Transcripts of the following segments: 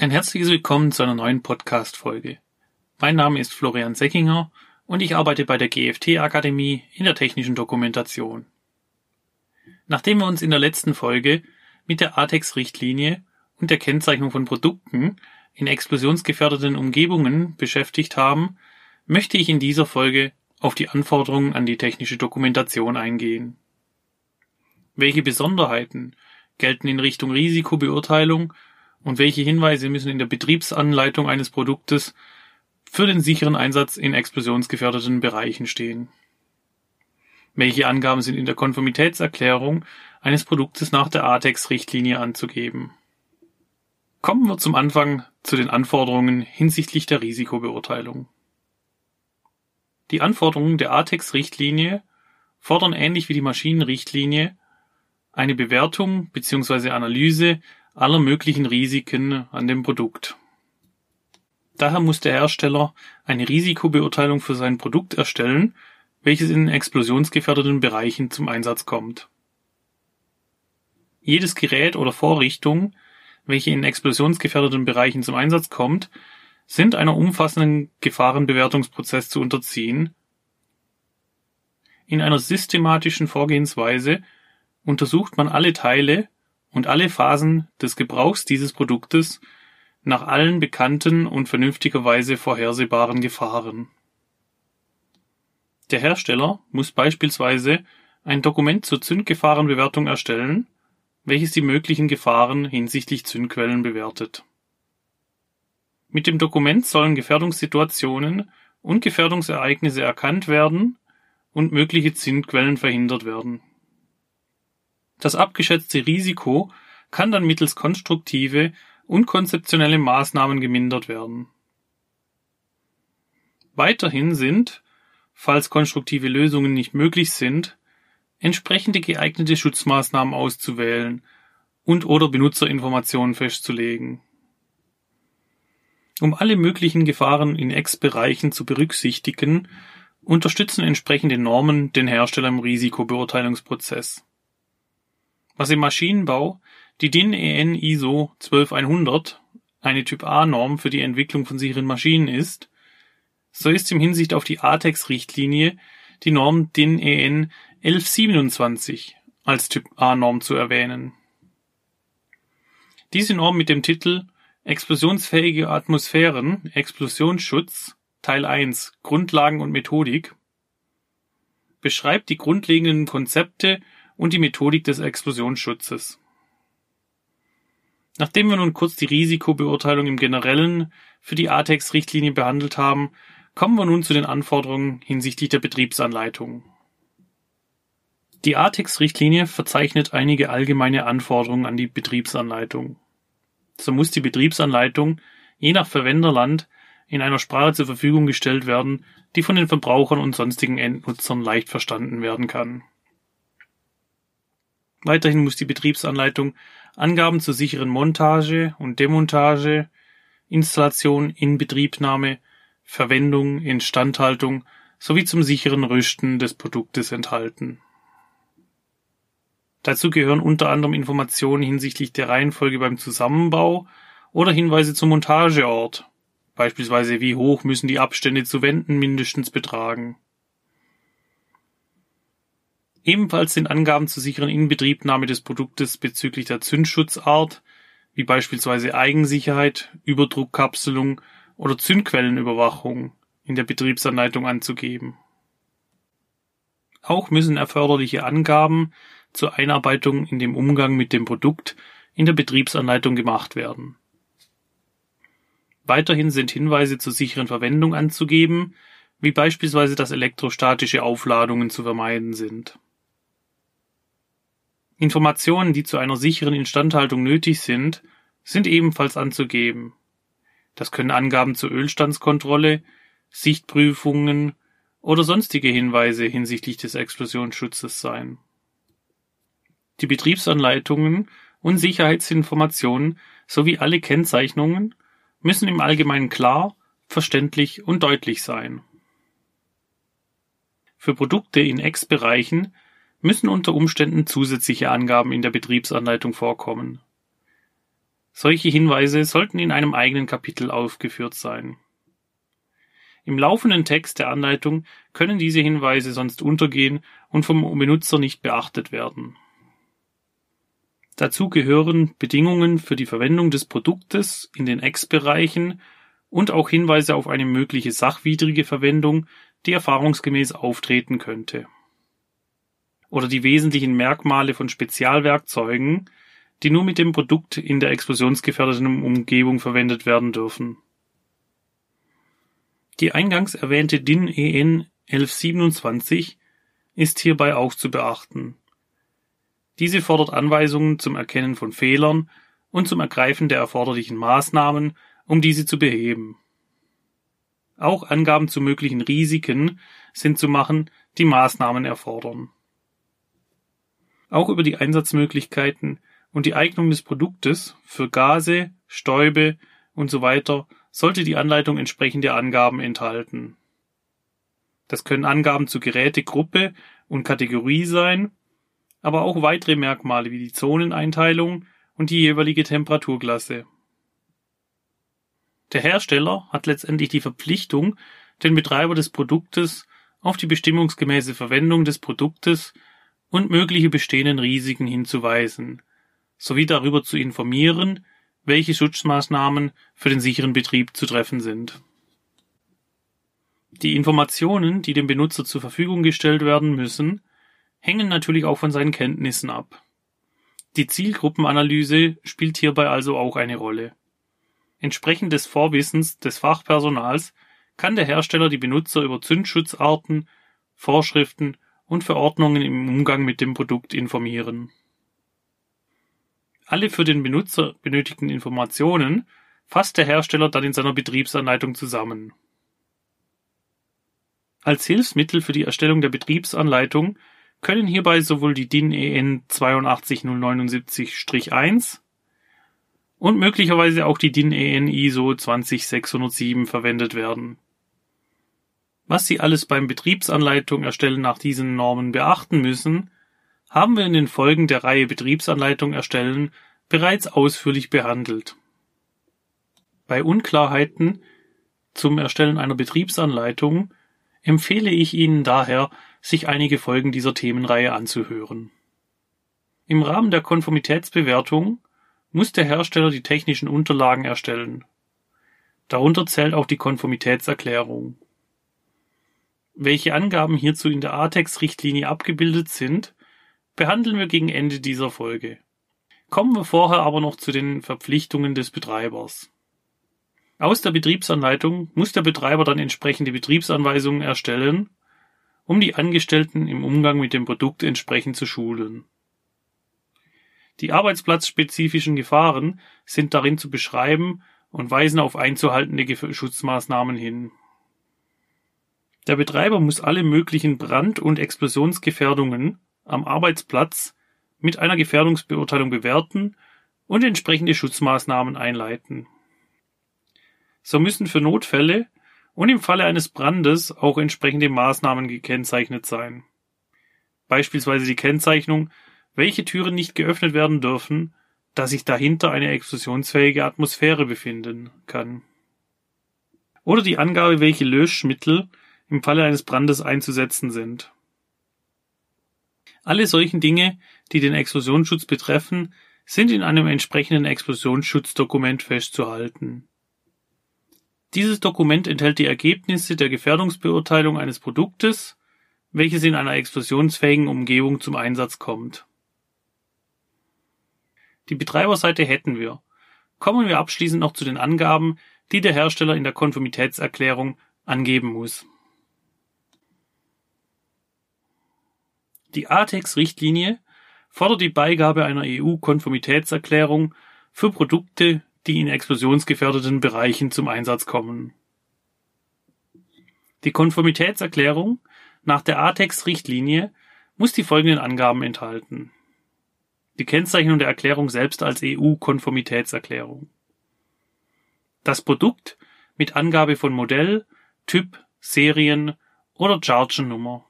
Ein herzliches Willkommen zu einer neuen Podcast-Folge. Mein Name ist Florian Seckinger und ich arbeite bei der GFT-Akademie in der technischen Dokumentation. Nachdem wir uns in der letzten Folge mit der ATEX-Richtlinie und der Kennzeichnung von Produkten in explosionsgefährdeten Umgebungen beschäftigt haben, möchte ich in dieser Folge auf die Anforderungen an die technische Dokumentation eingehen. Welche Besonderheiten gelten in Richtung Risikobeurteilung und welche Hinweise müssen in der Betriebsanleitung eines Produktes für den sicheren Einsatz in explosionsgefährdeten Bereichen stehen. Welche Angaben sind in der Konformitätserklärung eines Produktes nach der ATEX-Richtlinie anzugeben? Kommen wir zum Anfang zu den Anforderungen hinsichtlich der Risikobeurteilung. Die Anforderungen der ATEX-Richtlinie fordern ähnlich wie die Maschinenrichtlinie eine Bewertung bzw. Analyse aller möglichen Risiken an dem Produkt. Daher muss der Hersteller eine Risikobeurteilung für sein Produkt erstellen, welches in explosionsgefährdeten Bereichen zum Einsatz kommt. Jedes Gerät oder Vorrichtung, welche in explosionsgefährdeten Bereichen zum Einsatz kommt, sind einer umfassenden Gefahrenbewertungsprozess zu unterziehen. In einer systematischen Vorgehensweise untersucht man alle Teile und alle Phasen des Gebrauchs dieses Produktes nach allen bekannten und vernünftigerweise vorhersehbaren Gefahren. Der Hersteller muss beispielsweise ein Dokument zur Zündgefahrenbewertung erstellen, welches die möglichen Gefahren hinsichtlich Zündquellen bewertet. Mit dem Dokument sollen Gefährdungssituationen und Gefährdungsereignisse erkannt werden und mögliche Zündquellen verhindert werden das abgeschätzte Risiko kann dann mittels konstruktive und konzeptionelle Maßnahmen gemindert werden. Weiterhin sind, falls konstruktive Lösungen nicht möglich sind, entsprechende geeignete Schutzmaßnahmen auszuwählen und oder Benutzerinformationen festzulegen. Um alle möglichen Gefahren in Ex-Bereichen zu berücksichtigen, unterstützen entsprechende Normen den Hersteller im Risikobeurteilungsprozess was im Maschinenbau die DIN EN ISO 12100 eine Typ-A-Norm für die Entwicklung von sicheren Maschinen ist, so ist im Hinsicht auf die ATEX-Richtlinie die Norm DIN EN 1127 als Typ-A-Norm zu erwähnen. Diese Norm mit dem Titel Explosionsfähige Atmosphären, Explosionsschutz, Teil 1 Grundlagen und Methodik beschreibt die grundlegenden Konzepte und die Methodik des Explosionsschutzes. Nachdem wir nun kurz die Risikobeurteilung im Generellen für die ATEX-Richtlinie behandelt haben, kommen wir nun zu den Anforderungen hinsichtlich der Betriebsanleitung. Die ATEX-Richtlinie verzeichnet einige allgemeine Anforderungen an die Betriebsanleitung. So muss die Betriebsanleitung je nach Verwenderland in einer Sprache zur Verfügung gestellt werden, die von den Verbrauchern und sonstigen Endnutzern leicht verstanden werden kann. Weiterhin muss die Betriebsanleitung Angaben zur sicheren Montage und Demontage, Installation, Inbetriebnahme, Verwendung, Instandhaltung sowie zum sicheren Rüsten des Produktes enthalten. Dazu gehören unter anderem Informationen hinsichtlich der Reihenfolge beim Zusammenbau oder Hinweise zum Montageort, beispielsweise wie hoch müssen die Abstände zu Wänden mindestens betragen Ebenfalls sind Angaben zur sicheren Inbetriebnahme des Produktes bezüglich der Zündschutzart, wie beispielsweise Eigensicherheit, Überdruckkapselung oder Zündquellenüberwachung in der Betriebsanleitung anzugeben. Auch müssen erforderliche Angaben zur Einarbeitung in dem Umgang mit dem Produkt in der Betriebsanleitung gemacht werden. Weiterhin sind Hinweise zur sicheren Verwendung anzugeben, wie beispielsweise dass elektrostatische Aufladungen zu vermeiden sind Informationen, die zu einer sicheren Instandhaltung nötig sind, sind ebenfalls anzugeben. Das können Angaben zur Ölstandskontrolle, Sichtprüfungen oder sonstige Hinweise hinsichtlich des Explosionsschutzes sein. Die Betriebsanleitungen und Sicherheitsinformationen sowie alle Kennzeichnungen müssen im Allgemeinen klar, verständlich und deutlich sein. Für Produkte in Ex-Bereichen müssen unter Umständen zusätzliche Angaben in der Betriebsanleitung vorkommen. Solche Hinweise sollten in einem eigenen Kapitel aufgeführt sein. Im laufenden Text der Anleitung können diese Hinweise sonst untergehen und vom Benutzer nicht beachtet werden. Dazu gehören Bedingungen für die Verwendung des Produktes in den Ex-Bereichen und auch Hinweise auf eine mögliche sachwidrige Verwendung, die erfahrungsgemäß auftreten könnte. Oder die wesentlichen Merkmale von Spezialwerkzeugen, die nur mit dem Produkt in der explosionsgefährdeten Umgebung verwendet werden dürfen. Die eingangs erwähnte DIN EN 1127 ist hierbei auch zu beachten. Diese fordert Anweisungen zum Erkennen von Fehlern und zum Ergreifen der erforderlichen Maßnahmen, um diese zu beheben. Auch Angaben zu möglichen Risiken sind zu machen, die Maßnahmen erfordern. Auch über die Einsatzmöglichkeiten und die Eignung des Produktes für Gase, Stäube und so weiter sollte die Anleitung entsprechende Angaben enthalten. Das können Angaben zu Gerätegruppe und Kategorie sein, aber auch weitere Merkmale wie die Zoneneinteilung und die jeweilige Temperaturklasse. Der Hersteller hat letztendlich die Verpflichtung, den Betreiber des Produktes auf die bestimmungsgemäße Verwendung des Produktes und mögliche bestehenden Risiken hinzuweisen, sowie darüber zu informieren, welche Schutzmaßnahmen für den sicheren Betrieb zu treffen sind. Die Informationen, die dem Benutzer zur Verfügung gestellt werden müssen, hängen natürlich auch von seinen Kenntnissen ab. Die Zielgruppenanalyse spielt hierbei also auch eine Rolle. Entsprechend des Vorwissens des Fachpersonals kann der Hersteller die Benutzer über Zündschutzarten, Vorschriften und Verordnungen im Umgang mit dem Produkt informieren. Alle für den Benutzer benötigten Informationen fasst der Hersteller dann in seiner Betriebsanleitung zusammen. Als Hilfsmittel für die Erstellung der Betriebsanleitung können hierbei sowohl die DIN EN 82079-1 und möglicherweise auch die DIN EN ISO 20607 verwendet werden. Was Sie alles beim Betriebsanleitung erstellen nach diesen Normen beachten müssen, haben wir in den Folgen der Reihe Betriebsanleitung erstellen bereits ausführlich behandelt. Bei Unklarheiten zum Erstellen einer Betriebsanleitung empfehle ich Ihnen daher, sich einige Folgen dieser Themenreihe anzuhören. Im Rahmen der Konformitätsbewertung muss der Hersteller die technischen Unterlagen erstellen. Darunter zählt auch die Konformitätserklärung. Welche Angaben hierzu in der ATEX-Richtlinie abgebildet sind, behandeln wir gegen Ende dieser Folge. Kommen wir vorher aber noch zu den Verpflichtungen des Betreibers. Aus der Betriebsanleitung muss der Betreiber dann entsprechende Betriebsanweisungen erstellen, um die Angestellten im Umgang mit dem Produkt entsprechend zu schulen. Die arbeitsplatzspezifischen Gefahren sind darin zu beschreiben und weisen auf einzuhaltende Schutzmaßnahmen hin. Der Betreiber muss alle möglichen Brand- und Explosionsgefährdungen am Arbeitsplatz mit einer Gefährdungsbeurteilung bewerten und entsprechende Schutzmaßnahmen einleiten. So müssen für Notfälle und im Falle eines Brandes auch entsprechende Maßnahmen gekennzeichnet sein. Beispielsweise die Kennzeichnung, welche Türen nicht geöffnet werden dürfen, da sich dahinter eine explosionsfähige Atmosphäre befinden kann. Oder die Angabe, welche Löschmittel im Falle eines Brandes einzusetzen sind. Alle solchen Dinge, die den Explosionsschutz betreffen, sind in einem entsprechenden Explosionsschutzdockument festzuhalten. Dieses Dokument enthält die Ergebnisse der Gefährdungsbeurteilung eines Produktes, welches in einer explosionsfähigen Umgebung zum Einsatz kommt. Die Betreiberseite hätten wir. Kommen wir abschließend noch zu den Angaben, die der Hersteller in der Konformitätserklärung angeben muss. Die ATEX-Richtlinie fordert die Beigabe einer EU-Konformitätserklärung für Produkte, die in explosionsgefährdeten Bereichen zum Einsatz kommen. Die Konformitätserklärung nach der ATEX-Richtlinie muss die folgenden Angaben enthalten. Die Kennzeichnung der Erklärung selbst als EU-Konformitätserklärung. Das Produkt mit Angabe von Modell, Typ, Serien oder Chargennummer.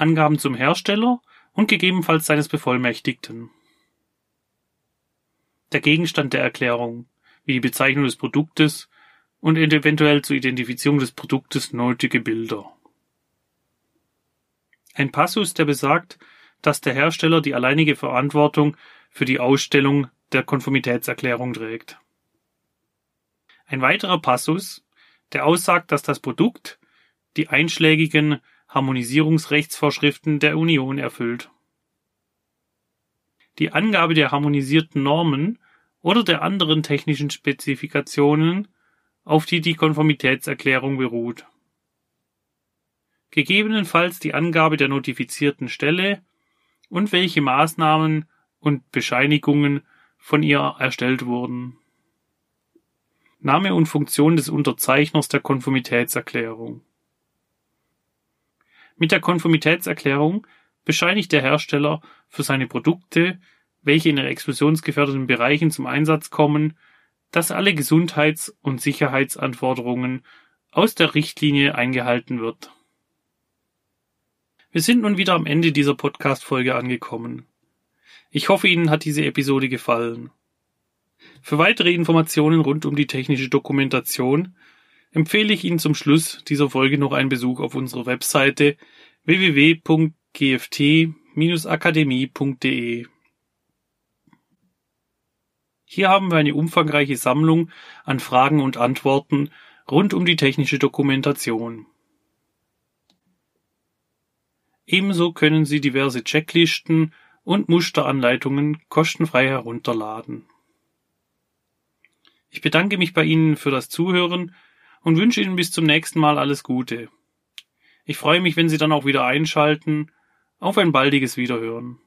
Angaben zum Hersteller und gegebenenfalls seines Bevollmächtigten. der Gegenstand der Erklärung, wie die Bezeichnung des Produktes und eventuell zur Identifizierung des Produktes nötige Bilder. Ein Passus, der besagt, dass der Hersteller die alleinige Verantwortung für die Ausstellung der Konformitätserklärung trägt. Ein weiterer Passus, der aussagt, dass das Produkt die einschlägigen Harmonisierungsrechtsvorschriften der Union erfüllt. Die Angabe der harmonisierten Normen oder der anderen technischen Spezifikationen, auf die die Konformitätserklärung beruht. Gegebenenfalls die Angabe der notifizierten Stelle und welche Maßnahmen und Bescheinigungen von ihr erstellt wurden. Name und Funktion des Unterzeichners der Konformitätserklärung. Mit der Konformitätserklärung bescheinigt der Hersteller für seine Produkte, welche in explosionsgefährdeten Bereichen zum Einsatz kommen, dass alle Gesundheits- und Sicherheitsanforderungen aus der Richtlinie eingehalten wird. Wir sind nun wieder am Ende dieser Podcast-Folge angekommen. Ich hoffe, Ihnen hat diese Episode gefallen. Für weitere Informationen rund um die technische Dokumentation empfehle ich Ihnen zum Schluss dieser Folge noch einen Besuch auf unserer Webseite www.gft-akademie.de. Hier haben wir eine umfangreiche Sammlung an Fragen und Antworten rund um die technische Dokumentation. Ebenso können Sie diverse Checklisten und Musteranleitungen kostenfrei herunterladen. Ich bedanke mich bei Ihnen für das Zuhören und wünsche Ihnen bis zum nächsten Mal alles Gute. Ich freue mich, wenn Sie dann auch wieder einschalten. Auf ein baldiges Wiederhören.